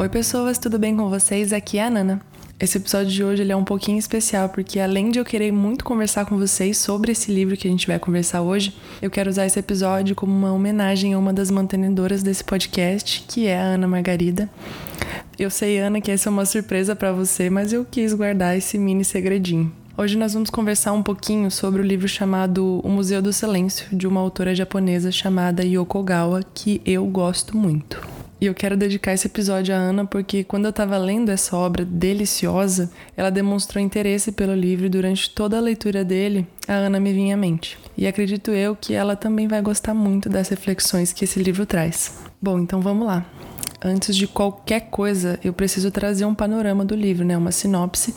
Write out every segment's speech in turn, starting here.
Oi pessoas, tudo bem com vocês? Aqui é a Nana. Esse episódio de hoje ele é um pouquinho especial porque além de eu querer muito conversar com vocês sobre esse livro que a gente vai conversar hoje, eu quero usar esse episódio como uma homenagem a uma das mantenedoras desse podcast, que é a Ana Margarida. Eu sei, Ana, que essa é uma surpresa para você, mas eu quis guardar esse mini segredinho. Hoje nós vamos conversar um pouquinho sobre o livro chamado O Museu do Silêncio, de uma autora japonesa chamada Yoko Gawa, que eu gosto muito. E eu quero dedicar esse episódio à Ana porque quando eu estava lendo essa obra deliciosa, ela demonstrou interesse pelo livro e durante toda a leitura dele, a Ana me vinha à mente. E acredito eu que ela também vai gostar muito das reflexões que esse livro traz. Bom, então vamos lá. Antes de qualquer coisa, eu preciso trazer um panorama do livro, né, uma sinopse,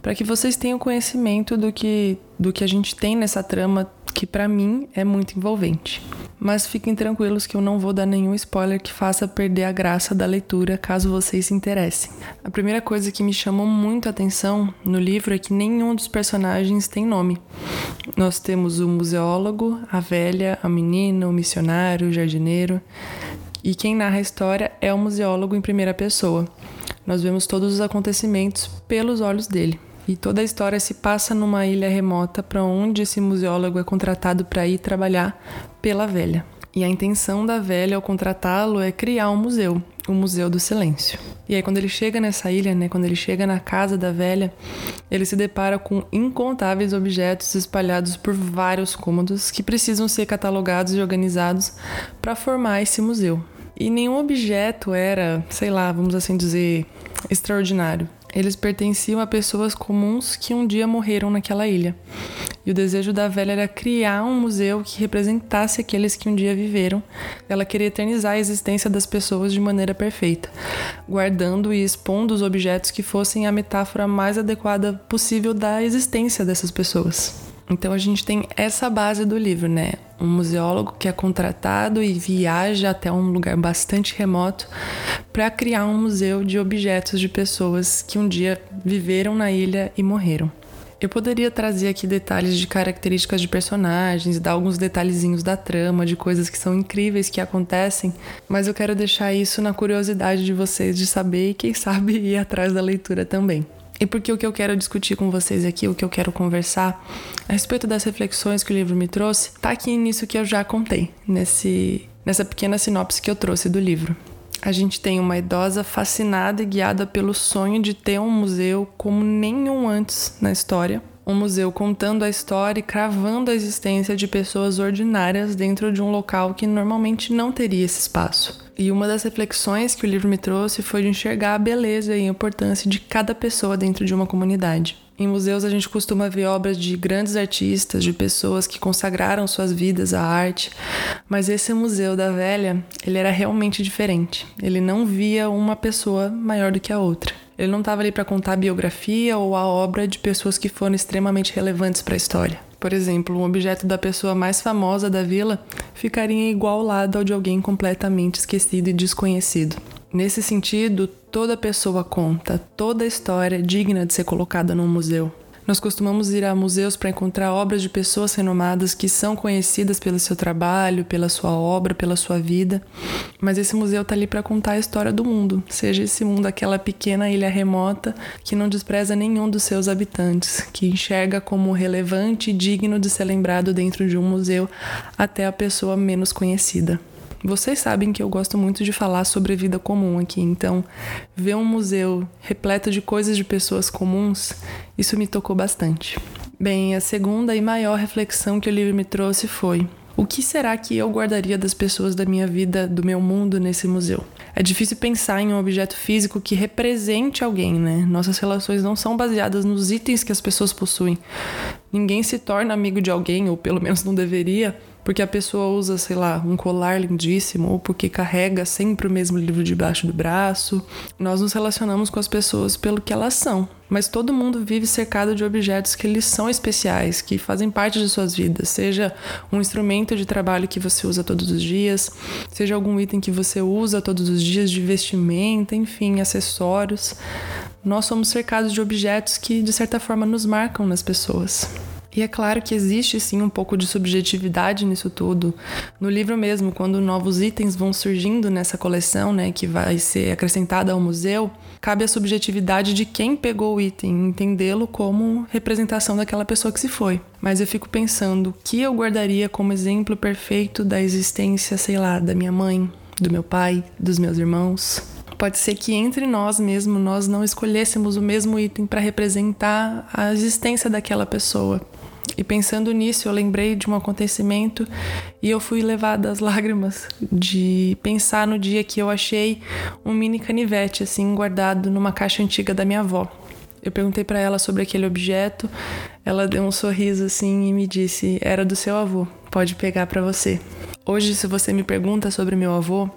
para que vocês tenham conhecimento do que do que a gente tem nessa trama que para mim é muito envolvente. Mas fiquem tranquilos que eu não vou dar nenhum spoiler que faça perder a graça da leitura caso vocês se interessem. A primeira coisa que me chamou muito a atenção no livro é que nenhum dos personagens tem nome. Nós temos o museólogo, a velha, a menina, o missionário, o jardineiro. E quem narra a história é o museólogo em primeira pessoa. Nós vemos todos os acontecimentos pelos olhos dele. E toda a história se passa numa ilha remota para onde esse museólogo é contratado para ir trabalhar pela velha. E a intenção da velha ao contratá-lo é criar um museu, o Museu do Silêncio. E aí quando ele chega nessa ilha, né, quando ele chega na casa da velha, ele se depara com incontáveis objetos espalhados por vários cômodos que precisam ser catalogados e organizados para formar esse museu. E nenhum objeto era, sei lá, vamos assim dizer, extraordinário. Eles pertenciam a pessoas comuns que um dia morreram naquela ilha. E o desejo da velha era criar um museu que representasse aqueles que um dia viveram. Ela queria eternizar a existência das pessoas de maneira perfeita, guardando e expondo os objetos que fossem a metáfora mais adequada possível da existência dessas pessoas. Então a gente tem essa base do livro, né? Um museólogo que é contratado e viaja até um lugar bastante remoto para criar um museu de objetos de pessoas que um dia viveram na ilha e morreram. Eu poderia trazer aqui detalhes de características de personagens, dar alguns detalhezinhos da trama, de coisas que são incríveis que acontecem, mas eu quero deixar isso na curiosidade de vocês de saber e quem sabe ir atrás da leitura também. E porque o que eu quero discutir com vocês aqui, o que eu quero conversar a respeito das reflexões que o livro me trouxe, tá aqui nisso que eu já contei, nesse, nessa pequena sinopse que eu trouxe do livro. A gente tem uma idosa fascinada e guiada pelo sonho de ter um museu como nenhum antes na história. Um museu contando a história e cravando a existência de pessoas ordinárias dentro de um local que normalmente não teria esse espaço. E uma das reflexões que o livro me trouxe foi de enxergar a beleza e a importância de cada pessoa dentro de uma comunidade. Em museus a gente costuma ver obras de grandes artistas, de pessoas que consagraram suas vidas à arte, mas esse museu da velha, ele era realmente diferente. Ele não via uma pessoa maior do que a outra. Ele não estava ali para contar a biografia ou a obra de pessoas que foram extremamente relevantes para a história. Por exemplo, um objeto da pessoa mais famosa da vila ficaria igual ao lado ao de alguém completamente esquecido e desconhecido. Nesse sentido, toda pessoa conta, toda história é digna de ser colocada num museu. Nós costumamos ir a museus para encontrar obras de pessoas renomadas que são conhecidas pelo seu trabalho, pela sua obra, pela sua vida. Mas esse museu está ali para contar a história do mundo, seja esse mundo aquela pequena ilha remota que não despreza nenhum dos seus habitantes, que enxerga como relevante e digno de ser lembrado dentro de um museu até a pessoa menos conhecida. Vocês sabem que eu gosto muito de falar sobre vida comum aqui, então ver um museu repleto de coisas de pessoas comuns, isso me tocou bastante. Bem, a segunda e maior reflexão que o livro me trouxe foi: o que será que eu guardaria das pessoas da minha vida, do meu mundo nesse museu? É difícil pensar em um objeto físico que represente alguém, né? Nossas relações não são baseadas nos itens que as pessoas possuem. Ninguém se torna amigo de alguém, ou pelo menos não deveria, porque a pessoa usa, sei lá, um colar lindíssimo ou porque carrega sempre o mesmo livro debaixo do braço. Nós nos relacionamos com as pessoas pelo que elas são, mas todo mundo vive cercado de objetos que eles são especiais, que fazem parte de suas vidas, seja um instrumento de trabalho que você usa todos os dias, seja algum item que você usa todos os dias de vestimenta, enfim, acessórios. Nós somos cercados de objetos que de certa forma nos marcam nas pessoas. E é claro que existe sim um pouco de subjetividade nisso tudo. No livro mesmo, quando novos itens vão surgindo nessa coleção, né, que vai ser acrescentada ao museu, cabe a subjetividade de quem pegou o item, entendê-lo como representação daquela pessoa que se foi. Mas eu fico pensando, o que eu guardaria como exemplo perfeito da existência, sei lá, da minha mãe, do meu pai, dos meus irmãos? Pode ser que entre nós mesmo nós não escolhêssemos o mesmo item para representar a existência daquela pessoa. E pensando nisso, eu lembrei de um acontecimento e eu fui levada às lágrimas de pensar no dia que eu achei um mini canivete assim guardado numa caixa antiga da minha avó. Eu perguntei para ela sobre aquele objeto, ela deu um sorriso assim e me disse: "Era do seu avô, pode pegar para você". Hoje, se você me pergunta sobre meu avô,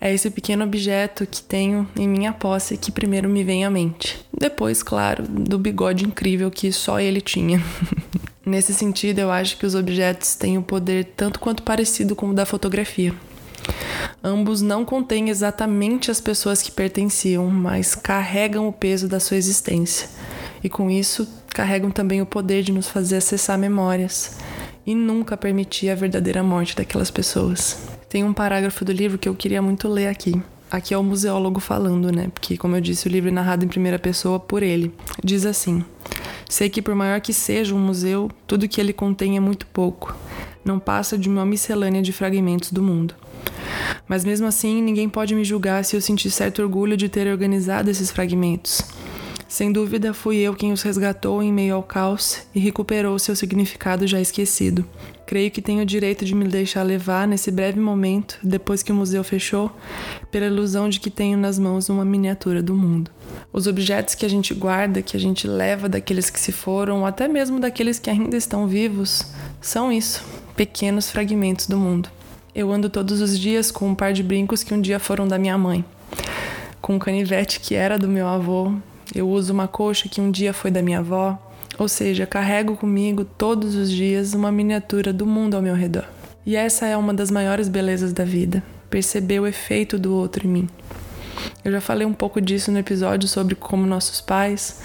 é esse pequeno objeto que tenho em minha posse que primeiro me vem à mente. Depois, claro, do bigode incrível que só ele tinha. Nesse sentido, eu acho que os objetos têm o um poder tanto quanto parecido com o da fotografia. Ambos não contêm exatamente as pessoas que pertenciam, mas carregam o peso da sua existência. E com isso, carregam também o poder de nos fazer acessar memórias e nunca permitir a verdadeira morte daquelas pessoas. Tem um parágrafo do livro que eu queria muito ler aqui. Aqui é o museólogo falando, né? Porque, como eu disse, o livro é narrado em primeira pessoa por ele. Diz assim: Sei que, por maior que seja um museu, tudo que ele contém é muito pouco. Não passa de uma miscelânea de fragmentos do mundo. Mas mesmo assim, ninguém pode me julgar se eu sentir certo orgulho de ter organizado esses fragmentos. Sem dúvida, fui eu quem os resgatou em meio ao caos e recuperou seu significado já esquecido. Creio que tenho o direito de me deixar levar nesse breve momento, depois que o museu fechou, pela ilusão de que tenho nas mãos uma miniatura do mundo. Os objetos que a gente guarda, que a gente leva daqueles que se foram, ou até mesmo daqueles que ainda estão vivos, são isso, pequenos fragmentos do mundo. Eu ando todos os dias com um par de brincos que um dia foram da minha mãe, com um canivete que era do meu avô eu uso uma coxa que um dia foi da minha avó, ou seja, carrego comigo todos os dias uma miniatura do mundo ao meu redor. E essa é uma das maiores belezas da vida, perceber o efeito do outro em mim. Eu já falei um pouco disso no episódio sobre como nossos pais,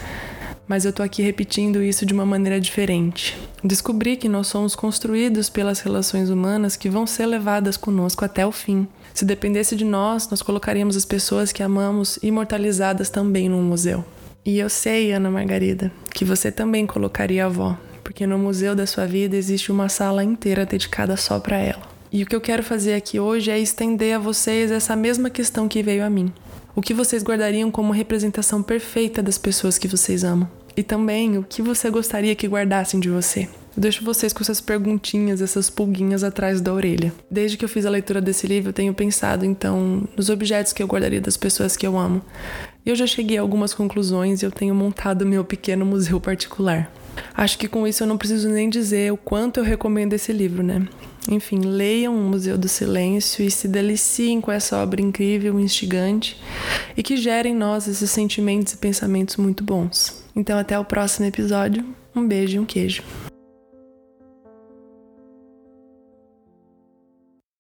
mas eu tô aqui repetindo isso de uma maneira diferente. Descobri que nós somos construídos pelas relações humanas que vão ser levadas conosco até o fim. Se dependesse de nós, nós colocaríamos as pessoas que amamos imortalizadas também num museu. E eu sei, Ana Margarida, que você também colocaria a avó, porque no museu da sua vida existe uma sala inteira dedicada só para ela. E o que eu quero fazer aqui hoje é estender a vocês essa mesma questão que veio a mim. O que vocês guardariam como representação perfeita das pessoas que vocês amam? E também o que você gostaria que guardassem de você? Eu deixo vocês com essas perguntinhas, essas pulguinhas atrás da orelha. Desde que eu fiz a leitura desse livro, eu tenho pensado então nos objetos que eu guardaria das pessoas que eu amo. Eu já cheguei a algumas conclusões e eu tenho montado meu pequeno museu particular. Acho que com isso eu não preciso nem dizer o quanto eu recomendo esse livro, né? Enfim, leiam o Museu do Silêncio e se deliciem com essa obra incrível, instigante e que gere em nós esses sentimentos e pensamentos muito bons. Então, até o próximo episódio. Um beijo e um queijo.